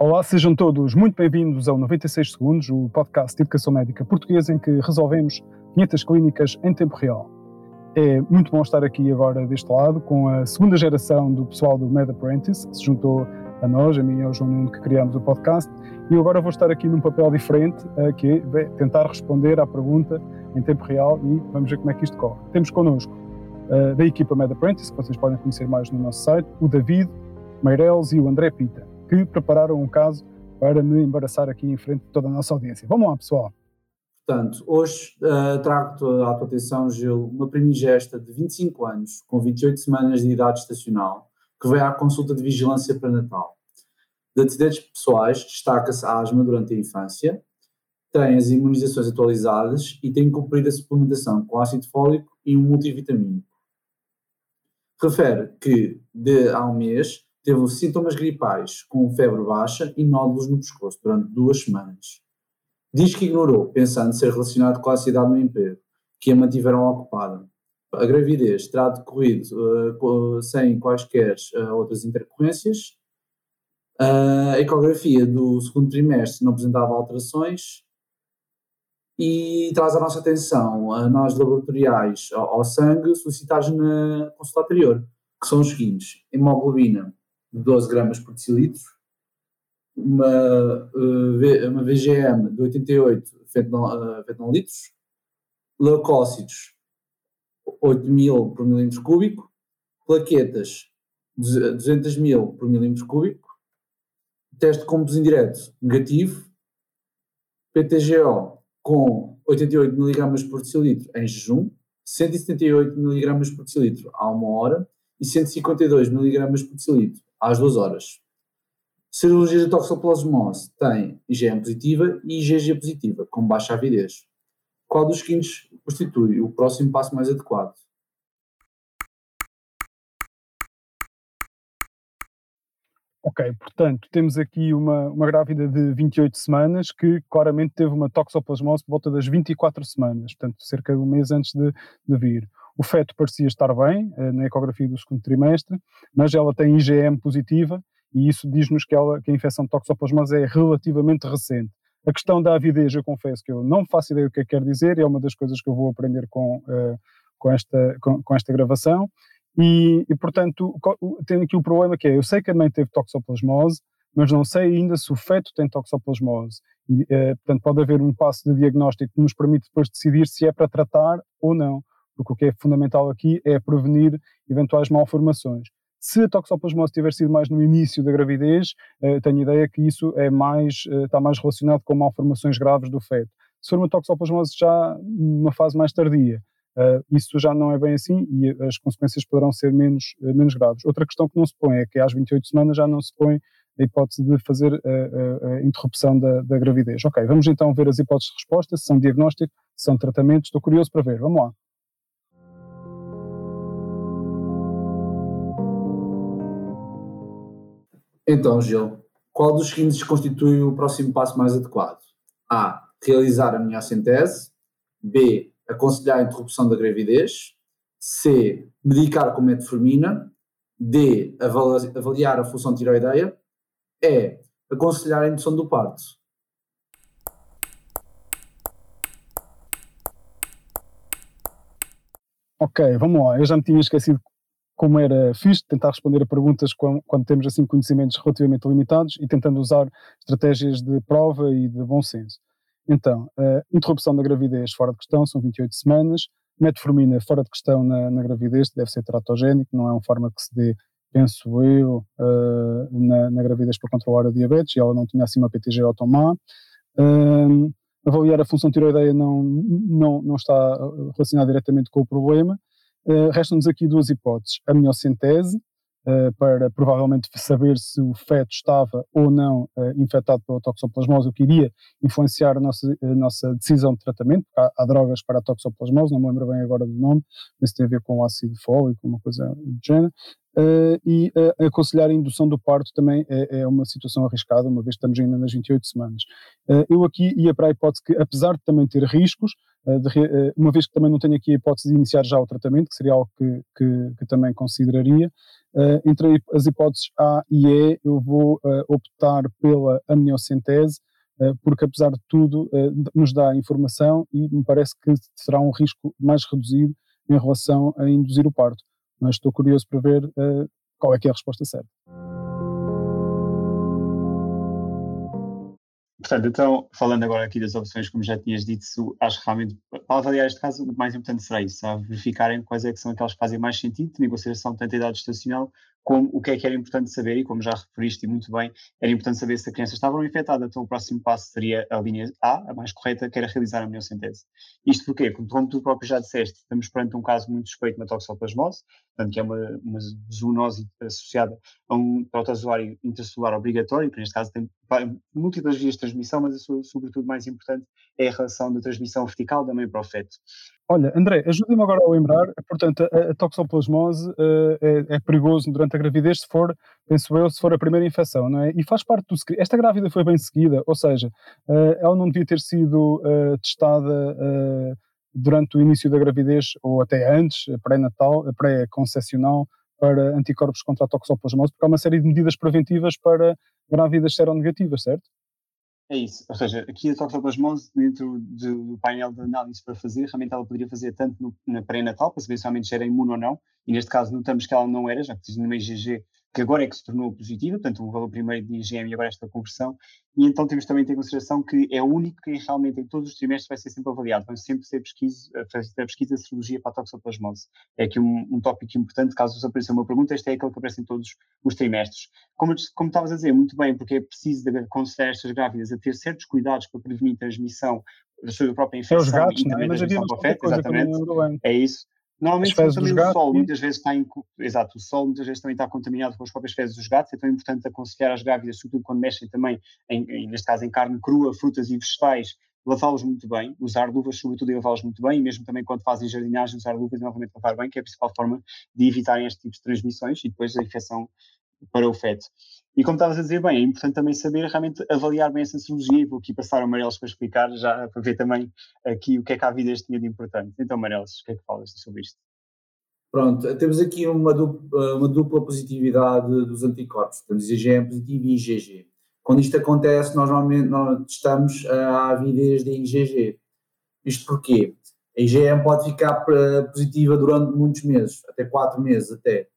Olá, sejam todos muito bem-vindos ao 96 Segundos, o podcast de educação médica portuguesa em que resolvemos 500 clínicas em tempo real. É muito bom estar aqui agora deste lado com a segunda geração do pessoal do Med Apprentice, que se juntou a nós, a mim e ao João Nuno, que criámos o podcast, e eu agora vou estar aqui num papel diferente, que é tentar responder à pergunta em tempo real e vamos ver como é que isto corre. Temos connosco uh, da equipa Med Apprentice, que vocês podem conhecer mais no nosso site, o David Meireles e o André Pita que prepararam um caso para me embaraçar aqui em frente de toda a nossa audiência. Vamos lá, pessoal. Portanto, hoje uh, trago-te à tua atenção, Gil, uma primigesta de 25 anos, com 28 semanas de idade estacional, que veio à consulta de vigilância pré-natal. De antecedentes pessoais, destaca-se a asma durante a infância, tem as imunizações atualizadas e tem cumprido a suplementação com ácido fólico e um multivitamínico. Refere que, de há um mês, teve sintomas gripais, com febre baixa e nódulos no pescoço durante duas semanas. Diz que ignorou, pensando ser relacionado com a cidade no emprego, que a mantiveram ocupada. A gravidez terá decorrido uh, sem quaisquer uh, outras intercorrências. Uh, a ecografia do segundo trimestre não apresentava alterações e traz a nossa atenção a nós laboratoriais ao, ao sangue solicitados na consulta anterior, que são os seguintes: hemoglobina de 12 gramas por decilitro, uma, uh, uma VGM de 88 fentanol, uh, fentanolitros, leucócitos 8 mil por milímetro cúbico, plaquetas 200 mil por milímetro cúbico, teste de composto indireto negativo, PTGO com 88 miligramas por decilitro em jejum, 178 miligramas por decilitro há uma hora e 152 miligramas por decilitro às duas horas. Cirurgia de toxoplasmose tem IgM positiva e IgG positiva, com baixa avidez. Qual dos seguintes constitui o próximo passo mais adequado? Ok, portanto, temos aqui uma, uma grávida de 28 semanas que claramente teve uma toxoplasmose por volta das 24 semanas, portanto, cerca de um mês antes de, de vir. O feto parecia estar bem eh, na ecografia do segundo trimestre, mas ela tem IgM positiva e isso diz-nos que, que a infecção de toxoplasmose é relativamente recente. A questão da avidez, eu confesso que eu não faço ideia do que é que quer dizer, é uma das coisas que eu vou aprender com, uh, com, esta, com, com, esta gravação. E, e, portanto, tenho aqui o problema que é, eu sei que a mãe teve toxoplasmose, mas não sei ainda se o feto tem toxoplasmose. E, uh, portanto, pode haver um passo de diagnóstico que nos permite depois decidir se é para tratar ou não porque o que é fundamental aqui é prevenir eventuais malformações. Se a toxoplasmose tiver sido mais no início da gravidez, eh, tenho ideia que isso é mais, eh, está mais relacionado com malformações graves do feto. Se for uma toxoplasmose já numa fase mais tardia, eh, isso já não é bem assim e as consequências poderão ser menos, menos graves. Outra questão que não se põe é que às 28 semanas já não se põe a hipótese de fazer a, a, a interrupção da, da, gravidez. Ok, vamos então ver as hipóteses de resposta, se são diagnóstico, se são tratamento, estou curioso para ver, vamos lá. Então, Gil, qual dos seguintes constitui o próximo passo mais adequado? A. Realizar a minhocentese. B. Aconselhar a interrupção da gravidez. C. Medicar com metformina. D. Avaliar a função tiroideia. E. Aconselhar a indução do parto. Ok, vamos lá. Eu já me tinha esquecido como era fixe, tentar responder a perguntas quando, quando, temos assim conhecimentos relativamente limitados e tentando usar estratégias de prova e de bom senso. Então, interrupção da gravidez fora de questão, são 28 semanas, metformina fora de questão na, na gravidez, deve ser teratogénico, não é um fármaco que se dê, penso eu, na, na, gravidez para controlar a diabetes, e ela não tinha assim uma PTG automá. Avaliar a função tiroideia não, não, não está relacionada diretamente com o problema, Uh, Restam-nos aqui duas hipóteses. A miocentese, uh, para provavelmente saber se o feto estava ou não uh, infectado pela toxoplasmose, o que iria influenciar a nossa, a nossa decisão de tratamento. Há, há, drogas para a toxoplasmose, não me lembro bem agora do nome, mas tem a ver com o ácido fólico, uma coisa do género. Uh, e uh, aconselhar a indução do parto também é, é, uma situação arriscada, uma vez estamos ainda nas 28 semanas. Uh, eu aqui ia para a hipótese que, apesar de também ter riscos, de, uma vez que também não tenho aqui a hipótese de iniciar já o tratamento, que seria algo que, que, que também consideraria, entre as hipóteses A e E, eu vou optar pela amniocentese, porque apesar de tudo nos dá informação e me parece que será um risco mais reduzido em relação a induzir o parto. Mas estou curioso para ver qual é que é a resposta certa. Portanto, então, falando agora aqui das opções, como já tinhas dito, acho que realmente, para avaliar este caso, o mais importante será isso, verificarem quais é que são aquelas que fazem mais sentido, tendo em consideração tanto a idade estacional como o que é que era importante saber, e como já referiste muito bem, era importante saber se a criança estava infectada, então o próximo passo seria a linha A, a mais correta, que era realizar a amniocentese. Isto porquê? Como, tu próprio já disseste, estamos perante um caso muito suspeito de uma toxoplasmose, portanto que é uma, uma zoonose associada a um protozoário intracelular obrigatório, que neste caso tem múltiplas vias de transmissão, mas a sua, sobretudo mais importante é a relação da transmissão vertical da mãe para o feto. Olha, André, ajuda-me agora a lembrar, portanto, a, a toxoplasmose uh, é, é, perigoso durante a gravidez se for, penso eu, se for a primeira infecção, não é? E faz parte do... Esta grávida foi bem seguida, ou seja, uh, ela não devia ter sido uh, testada durante o início da gravidez ou até antes, pré-natal, pré-concepcional, para anticorpos contra a toxoplasmose, porque há uma série de medidas preventivas para grávidas seronegativas, certo? É isso, ou seja, aqui a toxoplasmose, dentro do painel de análise para fazer, realmente ela poderia fazer tanto no, na pré-natal, para saber se realmente era imune ou não, e neste caso notamos que ela não era, já que diz no IgG que agora é que se tornou positiva, portanto o valor primeiro de IgM e agora esta conversão, e então temos também ter em consideração que é o único que realmente em todos os trimestres vai ser sempre avaliado, vai sempre ser pesquisa, fazer pesquisa de serologia para a toxoplasmose. É aqui um, um tópico importante, caso vos apareça uma pergunta, este é aquele que aparece em todos os trimestres. Como, como estavas a dizer, muito bem, porque é preciso aconselhar estas grávidas a ter certos cuidados para prevenir transmissão da sua própria infecção é os gatos, e também não é? da transmissão para exatamente, é isso. Normalmente também o sol, muitas vezes está em, exato, o sol muitas vezes também está contaminado com as próprias fezes dos gatos, então é importante aconselhar as grávidas, sobretudo quando mexem também, em, em, neste caso em carne crua, frutas e vegetais, lavá-los muito bem, usar luvas sobretudo e lavá-los muito bem, e mesmo também quando fazem jardinagem, usar luvas e novamente lavar bem, que é a principal forma de evitarem este tipo de transmissões e depois a infecção para o feto. E como estavas a dizer bem, é importante também saber realmente avaliar bem essa cirurgia, e vou aqui passar ao Marelos para explicar, já para ver também aqui o que é que a vida tinha de importante. Então, Marelos, o que é que falas sobre isto? Pronto, temos aqui uma dupla, uma dupla positividade dos anticorpos, temos IgM positivo e IgG. Quando isto acontece, nós normalmente nós testamos a avidez de IgG. Isto porquê? A IgM pode ficar positiva durante muitos meses, até 4 meses até.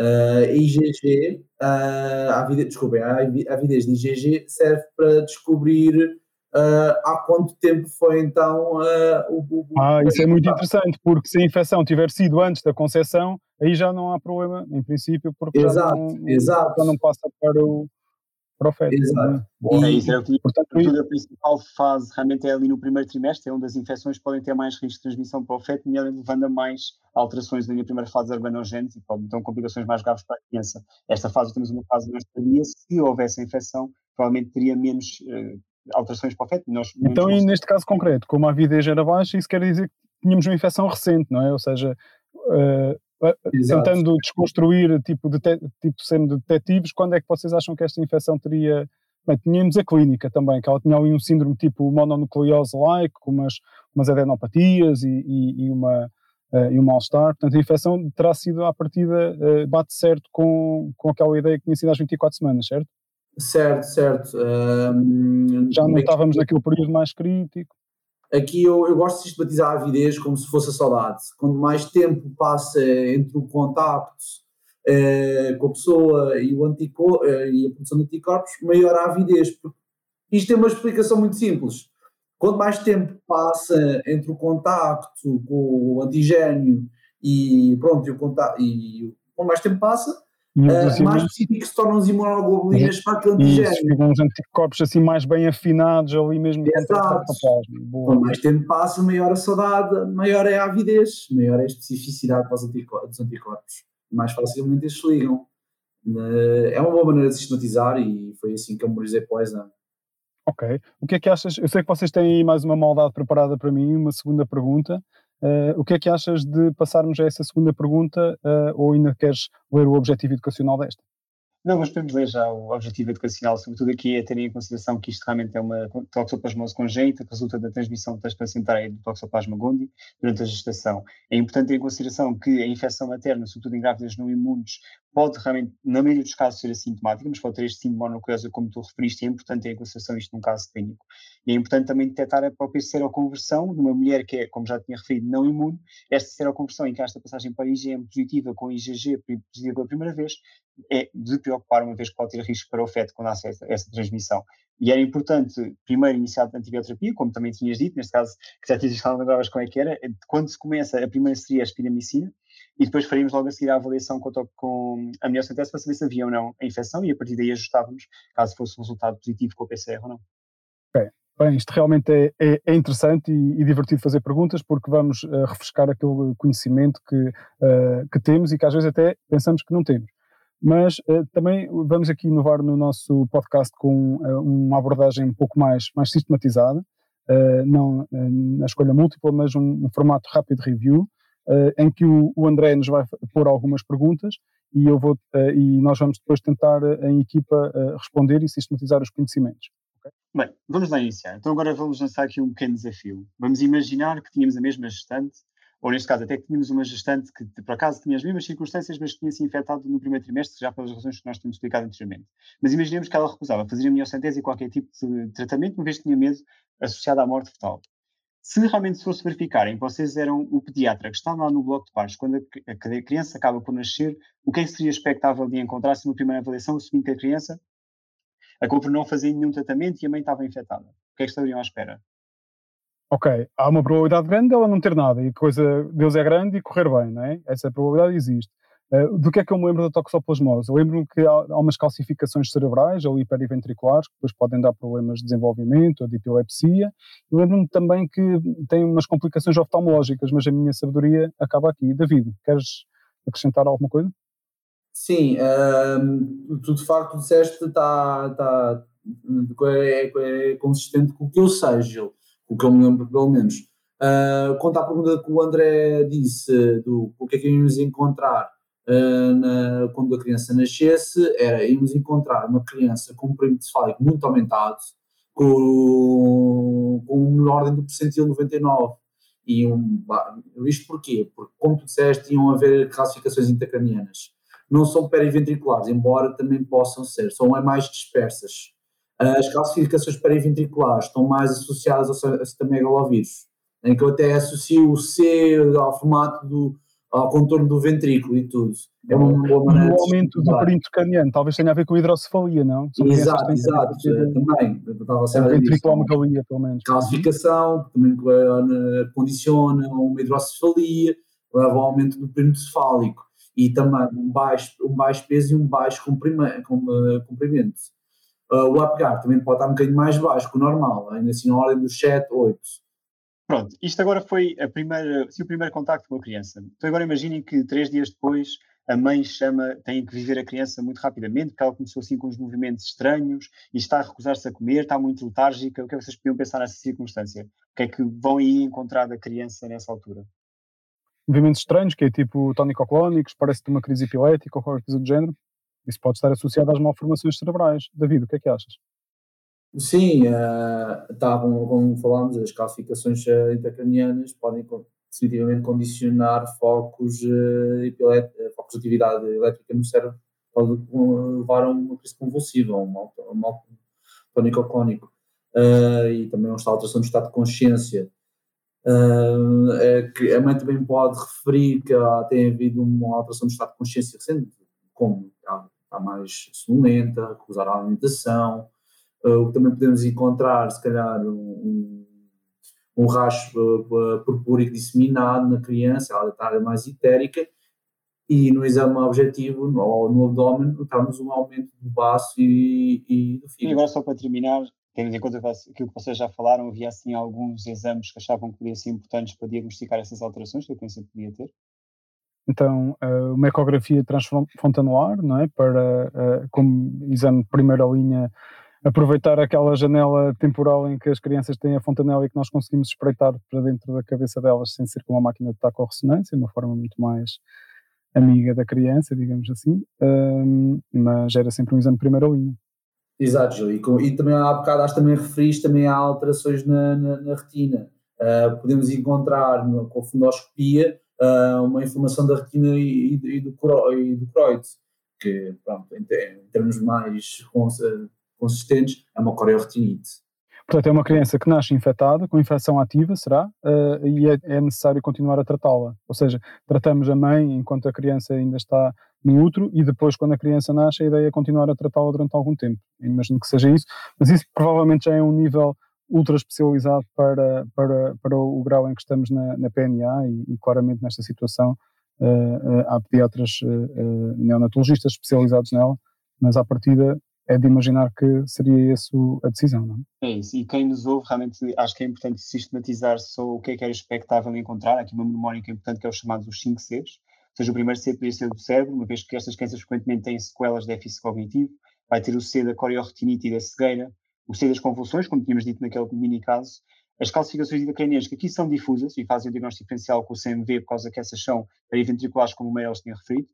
Uh, a IgG, uh, a avidez, desculpem, a avidez de IgG serve para descobrir Uh, há quanto tempo foi então uh, o, o, Ah, isso é muito interessante, porque se a infecção tiver sido antes da concepção, aí já não há problema, em princípio, porque exato, já, não, exato. já não passa para o, o feto. Exato. Bom, é isso, é o que portanto, a principal fase realmente é ali no primeiro trimestre, é onde as infecções podem ter mais risco de transmissão para o feto, levando a mais alterações na primeira fase organogênese e podem ter complicações mais graves para a criança. Esta fase temos uma fase mais tardia, se houvesse a infecção, provavelmente teria menos uh, alterações para o feto. Nós, então, e neste caso concreto, como a avidez era baixa, isso quer dizer que tínhamos uma infecção recente, não é? Ou seja, uh, tentando desconstruir, tipo, de tipo sendo detectives, quando é que vocês acham que esta infecção teria. Bem, tínhamos a clínica também, que ela tinha ali um síndrome tipo mononucleose-like, com umas, umas adenopatias e, e, e uma, uh, e um mal-estar. Portanto, a infecção terá sido, à partida, uh, bate certo com, com aquela ideia que tinha sido às 24 semanas, certo? Certo, certo. Um, Já não estávamos naquele período mais crítico. Aqui eu, eu gosto de sistematizar a avidez como se fosse a saudade. Quanto mais tempo passa entre o contacto eh, com a pessoa e, o anticor eh, e a produção de anticorpos, maior a avidez. Isto tem uma explicação muito simples. Quanto mais tempo passa entre o contacto com o antigênio e pronto, e o contacto, e quanto mais tempo passa, uh, mais específicos se tornam os imunoglobulinas para antigênio. Ficam uns anticorpos assim mais bem afinados ali mesmo. Exato. Quanto mais tempo passa, maior a saudade, maior é a avidez, maior é a especificidade para os anticorpos, dos anticorpos. Mais facilmente eles se ligam. Uh, é uma boa maneira de sistematizar e foi assim que eu memorizei Poison. Ok. O que é que achas? Eu sei que vocês têm aí mais uma maldade preparada para mim, uma segunda pergunta. Uh, o que é que achas de passarmos a essa segunda pergunta uh, ou ainda queres ler o objetivo educacional desta? Não, mas podemos ler já o objetivo educacional, sobretudo aqui é ter em consideração que isto realmente é uma toxoplasmose congênita que resulta da transmissão transplacentária do toxoplasma gondii durante a gestação. É importante ter em consideração que a infecção materna, sobretudo em grávidas não imunes, pode realmente, na maioria dos casos, ser assintomática, mas pode ter este síndrome mononucleosa, como tu referiste, e é importante ter em consideração isto num caso clínico. E é importante também detectar a própria seroconversão de uma mulher que é, como já tinha referido, não imune. Esta seroconversão, em que esta passagem para IgM positiva com IgG positiva pela primeira vez, é de preocupar, uma vez que pode ter risco para o feto quando há essa, essa transmissão. E era importante, primeiro, iniciar a antibioterapia, como também tinhas dito, neste caso, que já tinhas falado agora como é que era, quando se começa, a primeira seria a espiramicina, e depois faríamos logo a seguir a avaliação com, com a miocentese para saber se havia ou não a infecção, e a partir daí ajustávamos, caso fosse um resultado positivo com o PCR ou não. Ok. Bem, isto realmente é, é, é interessante e, e, divertido fazer perguntas porque vamos uh, refrescar aquele conhecimento que, uh, que temos e que às vezes até pensamos que não temos. Mas uh, também vamos aqui inovar no nosso podcast com uma abordagem um pouco mais, mais sistematizada, não na escolha múltipla, mas um, um formato rápido review, em que o, o, André nos vai pôr algumas perguntas e, eu vou, e nós vamos depois tentar em equipa responder e sistematizar os conhecimentos. Okay? Bem, vamos lá iniciar. Então agora vamos lançar aqui um pequeno desafio. Vamos imaginar que tínhamos a mesma gestante ou neste caso até que tínhamos uma gestante que por acaso tinha as mesmas circunstâncias, mas que tinha se infectado no primeiro trimestre, já pelas razões que nós tínhamos explicado anteriormente. Mas imaginemos que ela recusava fazer a miocentese e qualquer tipo de tratamento, uma vez que tinha medo associado à morte fetal. Se realmente se fosse verificarem vocês eram o pediatra que está lá no bloco de pares, quando a, a, criança acaba por nascer, o que é que seria expectável de encontrar-se numa primeira avaliação, assumindo que a criança acabou por não fazer nenhum tratamento e a mãe estava infectada? O que é que estariam à espera? ok, há uma probabilidade grande dela não ter nada e coisa, Deus é grande e correr bem, não é? Essa probabilidade existe. Uh, do que é que eu me lembro da toxoplasmose? Eu lembro-me que há, há, umas calcificações cerebrais ou hiperiventriculares que depois podem dar problemas de desenvolvimento ou de epilepsia. Eu lembro-me também que tem umas complicações oftalmológicas, mas a minha sabedoria acaba aqui. David, queres acrescentar alguma coisa? Sim, uh, tu de facto disseste está tá, é, é, consistente com o que eu sei, Gil o que eu me lembro pelo menos. Uh, quanto à pergunta que o André disse do o que é que íamos encontrar uh, na, quando a criança nascesse, era íamos encontrar uma criança com um perímetro cefálico muito aumentado, com, com uma ordem do percentil 99. E um, isto porquê? Porque, como tu disseste, iam haver classificações intracranianas. Não são periventriculares, embora também possam ser, são mais dispersas. As calcificações periventriculares estão mais associadas ao citomegalovírus, em que eu até associo o C ao formato do ao contorno do ventrículo e tudo. É uma boa maneira O aumento do perímetro craniano talvez tenha a ver com a hidrocefalia, não? São exato, exato, também. Estava a ventriculomegalia, pelo menos. Calcificação, que também eh, condiciona uma hidrocefalia, leva ao aumento do perímetro cefálico e também um baixo, um baixo peso e um baixo comprimento. comprimento. Uh, o APGAR também pode estar um bocadinho mais baixo que o normal, ainda assim na ordem dos 7, 8. Pronto, isto agora foi a primeira, se o primeiro contacto com a criança. Então agora imaginem que três dias depois a mãe chama, tem que viver a criança muito rapidamente, porque ela começou assim com os movimentos estranhos e está a recusar-se a comer, está muito letárgica. O que é que vocês podiam pensar nessa circunstância? O que é que vão aí encontrar da criança nessa altura? Movimentos estranhos, que é tipo tónico-clónicos, parece-te uma crise epilética ou qualquer coisa do género? Isso pode estar associado às malformações cerebrais. David, o que é que achas? Sim, uh, tá, como, falámos, as calcificações uh, intracranianas podem definitivamente condicionar focos, uh, focos de atividade elétrica no cérebro, pode levar a uma crise convulsiva, a um mal, mal tónico-clónico, uh, e também uma alteração do estado de consciência. Uh, é a mãe também pode referir que tem havido uma alteração do estado de consciência recente, como está mais sonolenta, recusar a alimentação. Uh, o que também podemos encontrar, se calhar, um, um racho uh, purpúrico disseminado na criança, ela está mais itérica, e no exame objetivo, no, no abdômen, notamos um aumento do baço e, e do fígado. E agora, só para terminar, tendo em conta aquilo que vocês já falaram, havia assim alguns exames que achavam que podiam ser importantes para diagnosticar essas alterações que a criança podia ter? Então, uh, uma ecografia transfontanular, não é? Para, como exame de primeira linha, aproveitar aquela janela temporal em que as crianças têm a fontanela e que nós conseguimos espreitar para dentro da cabeça delas sem ser com uma máquina de taco-ressonância, uma forma muito mais amiga da criança, digamos assim, um, mas era sempre um exame de primeira linha. Exato, Gil. E, com, e também há bocado, acho também referiste também há alterações na, na, na retina. Uh, podemos encontrar no, com fundoscopia uh, uma inflamação da retina e, e, e do, e do que pronto, em, termos mais consistentes é uma coreoretinite. Portanto, é uma criança que nasce infectada, com infecção ativa, será? Uh, e é, é, necessário continuar a tratá-la. Ou seja, tratamos a mãe enquanto a criança ainda está no útero e depois, quando a criança nasce, a ideia é continuar a tratá-la durante algum tempo. Imagino que seja isso, mas isso provavelmente já é um nível ultra especializado para, para, para o grau em que estamos na, na PNA e, e, claramente nesta situação uh, uh, há pediatras neonatologistas especializados nela, mas à partida é de imaginar que seria essa a decisão, não é? É isso, e quem nos ouve, realmente acho que é importante sistematizar só o que é que era expectável encontrar, aqui uma é importante que é os chamados os 5 Cs, ou seja, o primeiro C poderia ser do cérebro, uma vez que estas crianças frequentemente têm sequelas de déficit cognitivo, vai ter o C da corioretinite e da cegueira, o C das convulsões, como tínhamos dito naquele mini caso, as calcificações intracranianas que aqui são difusas e fazem o diagnóstico diferencial com o CMV por causa que essas são periventriculares, como o Meirelles tinha referido,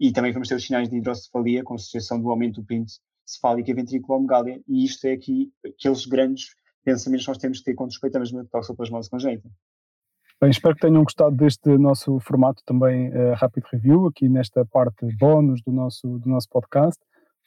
e também vamos ter os sinais de hidrocefalia com associação do aumento do pinto cefálica ventriculomegália, e isto é aqui aqueles grandes pensamentos que nós temos que ter quando respeitamos a toxoplasmose congénita. Bem, espero que tenham gostado deste nosso formato também uh, Rapid Review, aqui nesta parte bónus do nosso, do nosso podcast.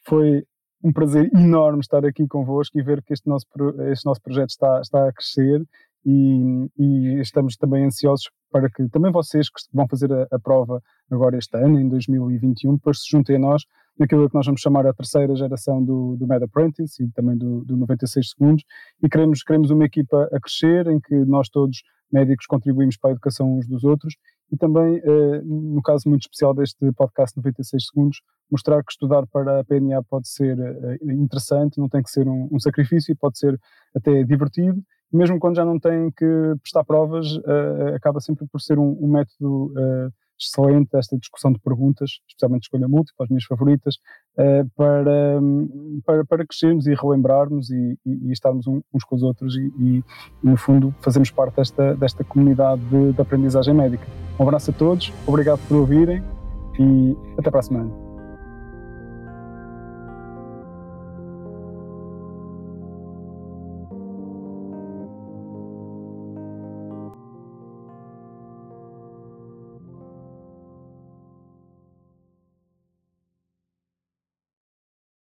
Foi um prazer enorme estar aqui convosco e ver que este nosso, este nosso projeto está, está a crescer e, e estamos também ansiosos para que também vocês que vão fazer a, a prova agora este ano, em 2021, depois se juntem a nós naquilo que nós vamos chamar a terceira geração do, do Mad Apprentice e também do, do 96 segundos. E queremos, queremos uma equipa a crescer em que nós todos médicos contribuímos para a educação uns dos outros e também, eh, no caso muito especial deste podcast 96 segundos, mostrar que estudar para a PNA pode ser eh, interessante, não tem que ser um, um sacrifício, pode ser até divertido, mesmo quando já não tem que prestar provas, eh, acaba sempre por ser um, um método excelente esta discussão de perguntas, especialmente escolha múltipla, as minhas favoritas, uh, para, para, para crescermos e relembrarmos e, e, e estarmos uns com os outros e, e, no fundo, fazermos parte desta, desta comunidade de, de aprendizagem médica. Um abraço a todos, obrigado por ouvirem e até para a semana.